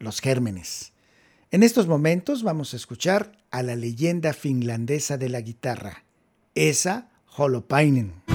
los gérmenes. En estos momentos vamos a escuchar a la leyenda finlandesa de la guitarra, Esa Holopainen.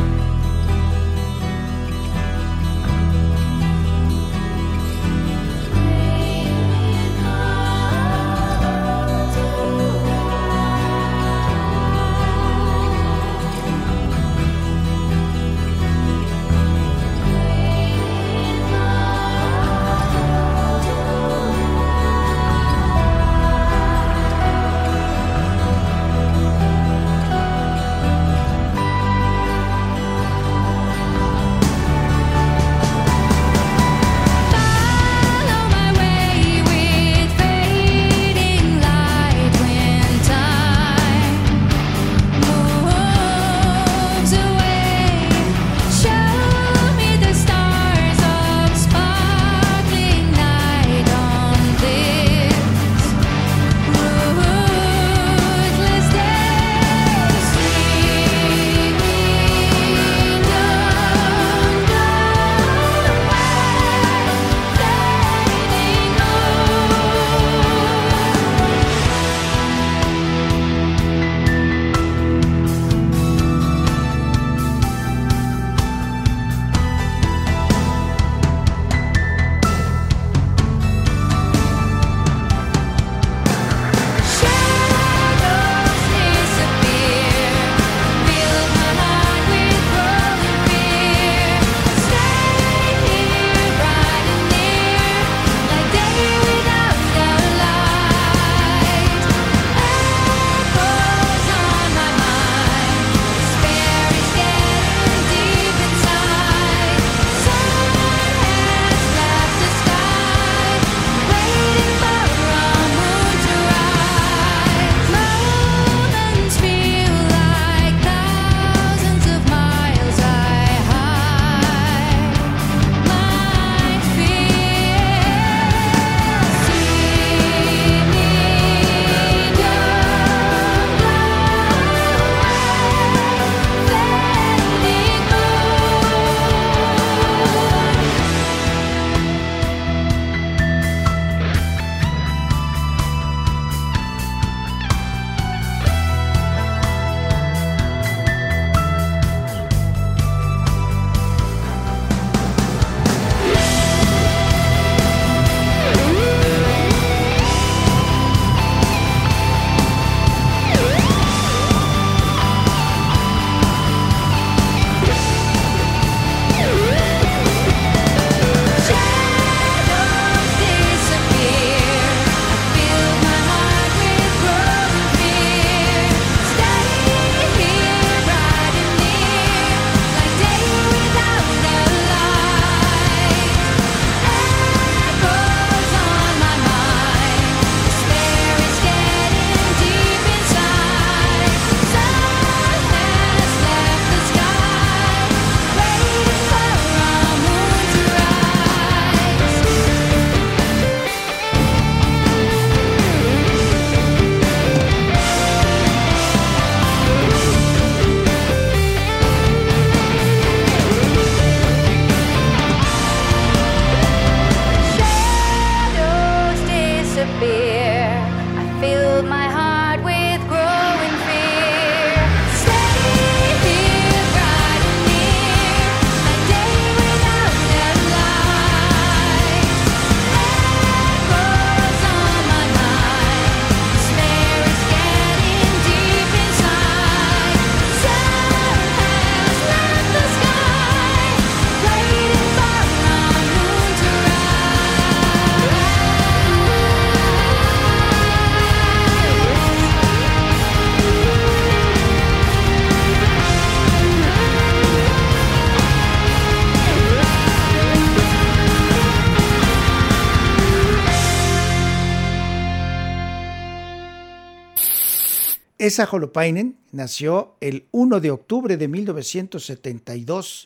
Esa Holopainen nació el 1 de octubre de 1972.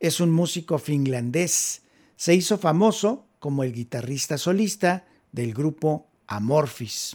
Es un músico finlandés. Se hizo famoso como el guitarrista solista del grupo Amorphis.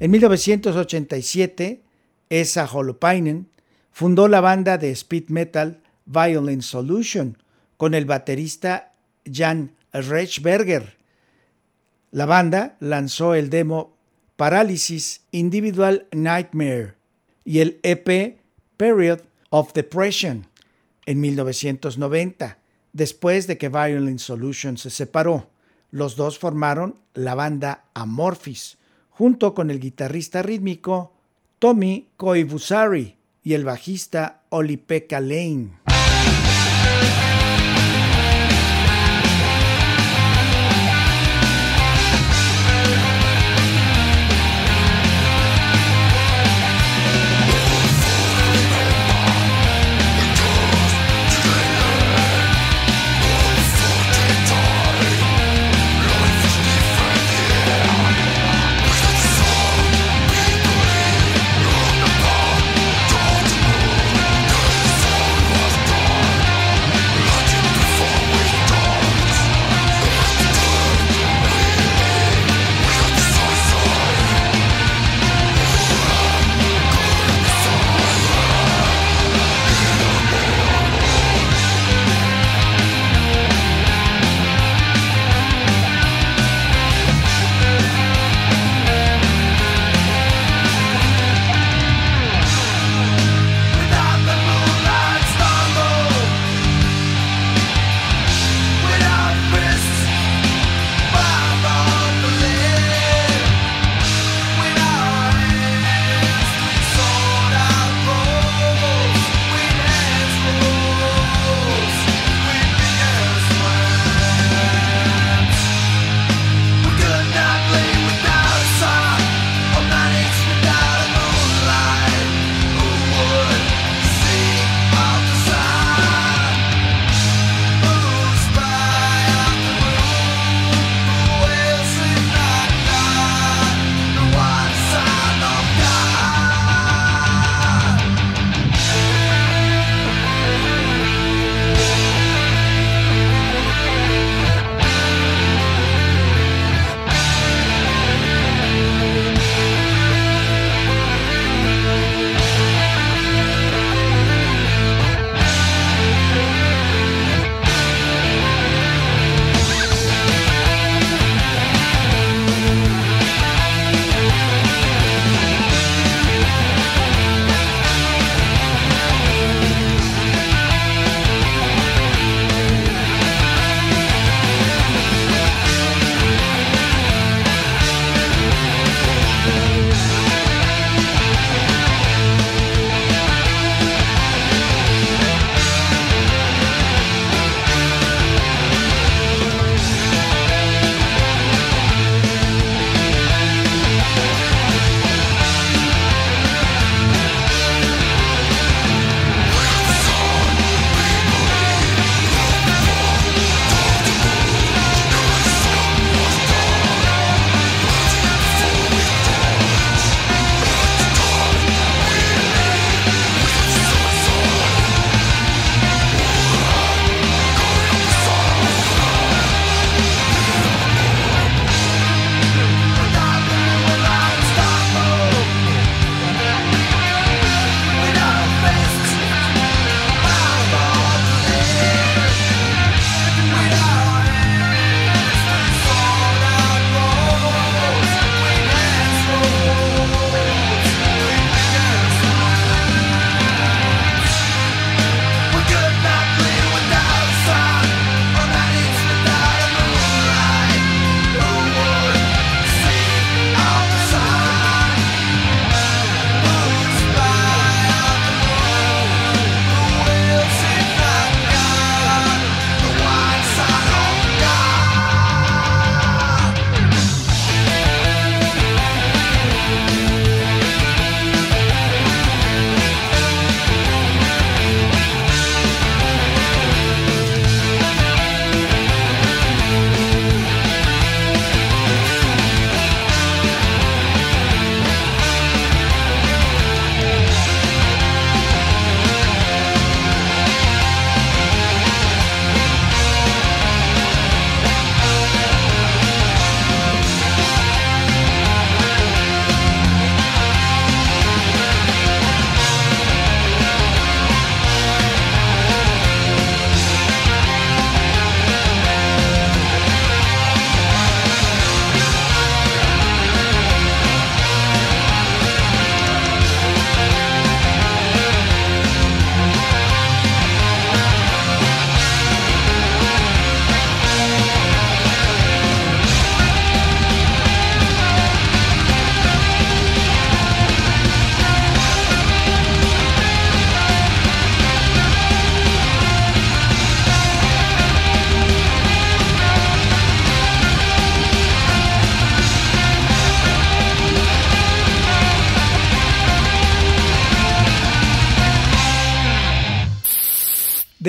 En 1987, Esa Holopainen fundó la banda de speed metal Violent Solution con el baterista Jan Rechberger. La banda lanzó el demo Paralysis Individual Nightmare y el EP Period of Depression en 1990, después de que Violent Solution se separó. Los dos formaron la banda Amorphis, junto con el guitarrista rítmico Tommy Koivusari y el bajista Oli-Pekka Lane.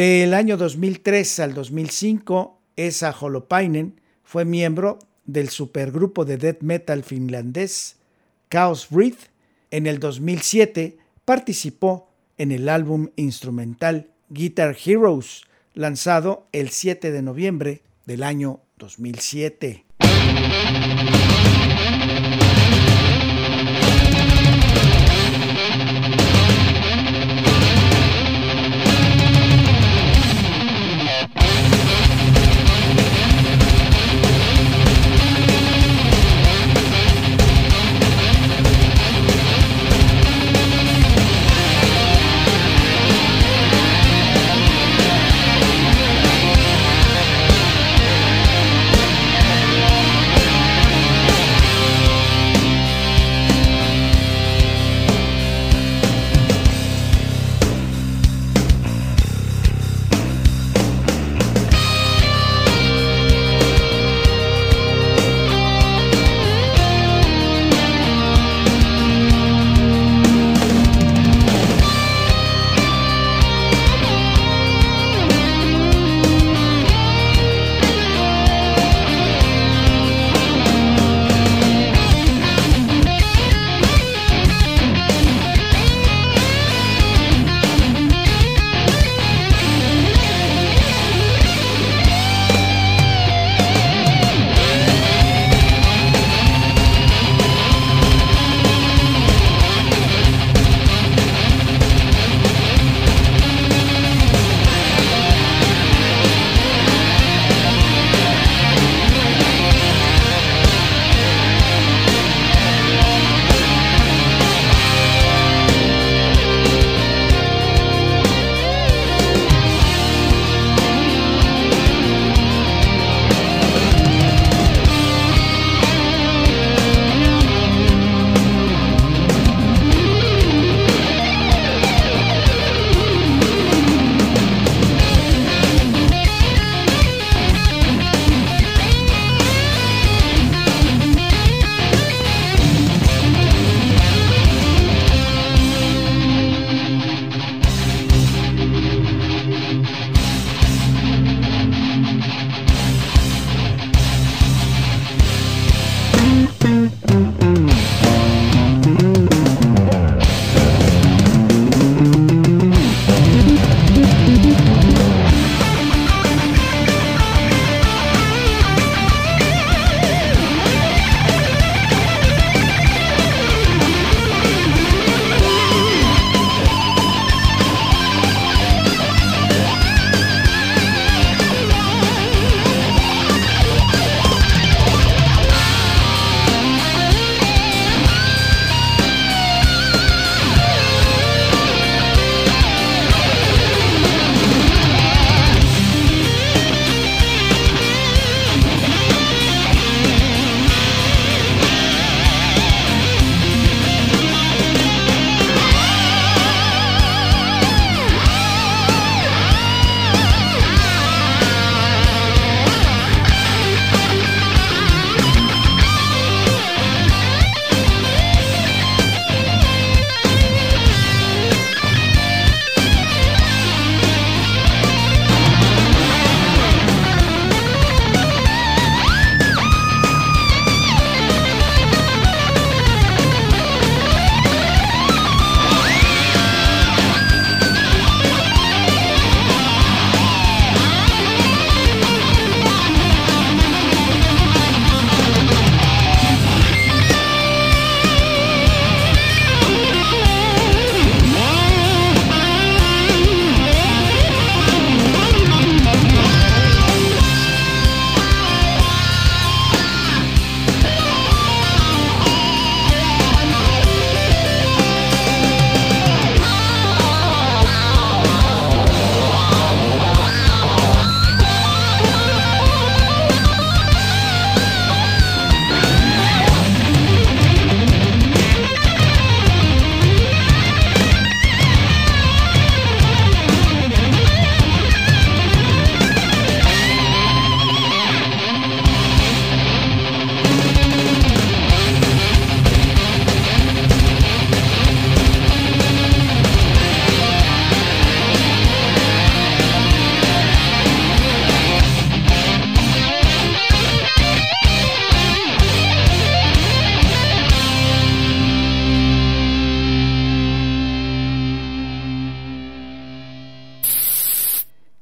Del año 2003 al 2005, Esa Holopainen fue miembro del supergrupo de death metal finlandés Chaos Breath. En el 2007 participó en el álbum instrumental Guitar Heroes, lanzado el 7 de noviembre del año 2007.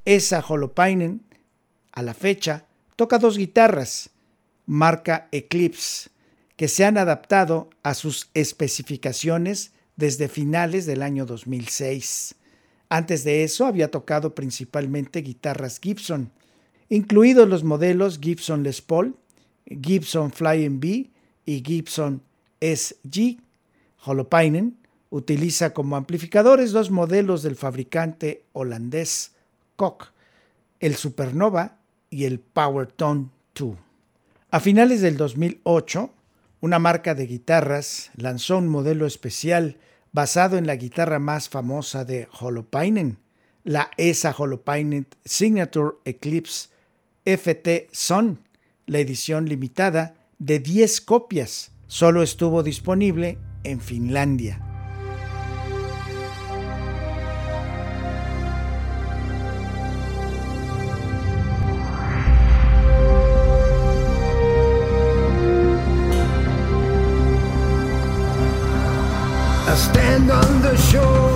Esa Holopainen, a la fecha, toca dos guitarras, marca Eclipse, que se han adaptado a sus especificaciones desde finales del año 2006. Antes de eso había tocado principalmente guitarras Gibson, incluidos los modelos Gibson Les Paul, Gibson Flying B y Gibson SG. Holopainen utiliza como amplificadores dos modelos del fabricante holandés El Supernova y el Powertone 2. A finales del 2008, una marca de guitarras lanzó un modelo especial basado en la guitarra más famosa de Holopainen, la ESA Holopainen Signature Eclipse FT Sun, la edición limitada de 10 copias. Solo estuvo disponible en Finlandia. On the shore,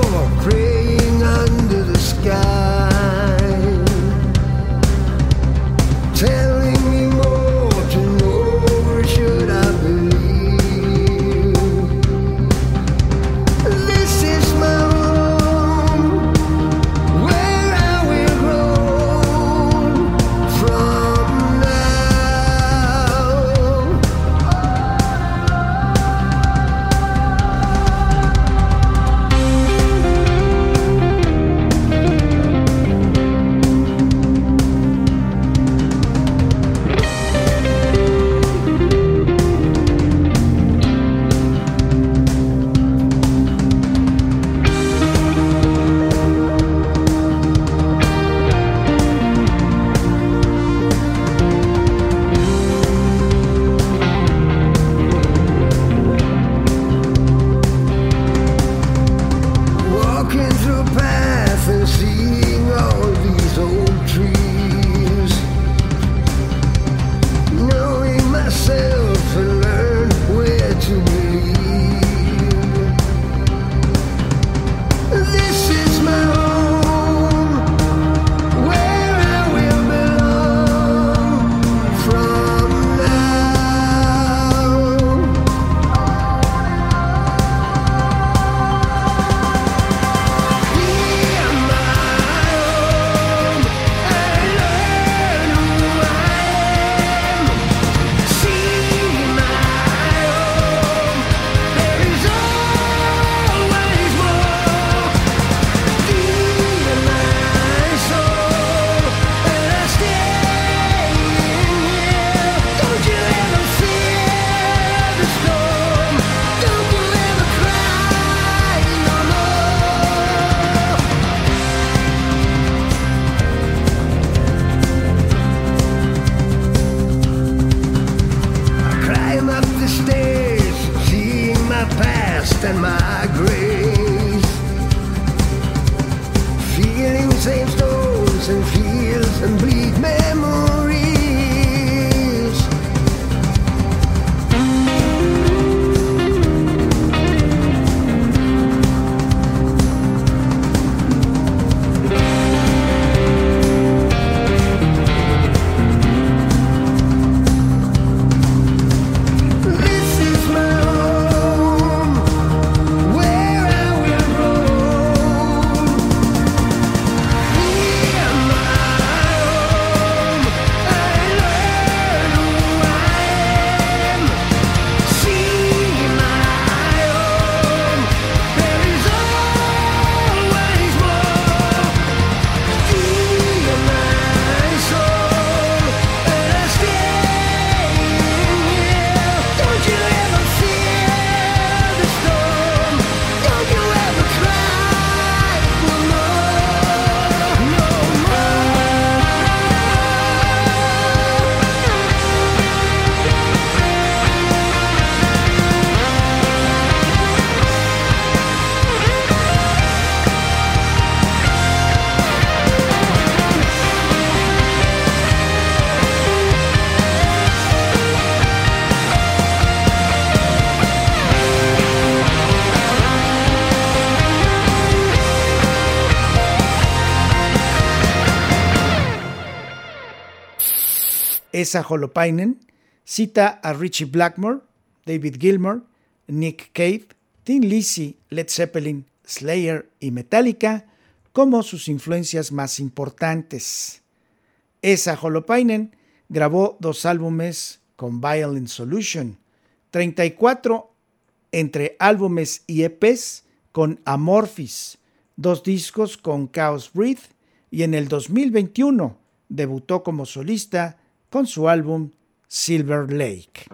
Esa Holopainen cita a Richie Blackmore, David Gilmour, Nick Cave, Tim Lizzy, Led Zeppelin, Slayer y Metallica como sus influencias más importantes. Esa Holopainen grabó dos álbumes con Violent Solution, 34 entre álbumes y EPs con Amorphis, dos discos con Chaos Breathe y en el 2021 debutó como solista con su álbum Silver Lake.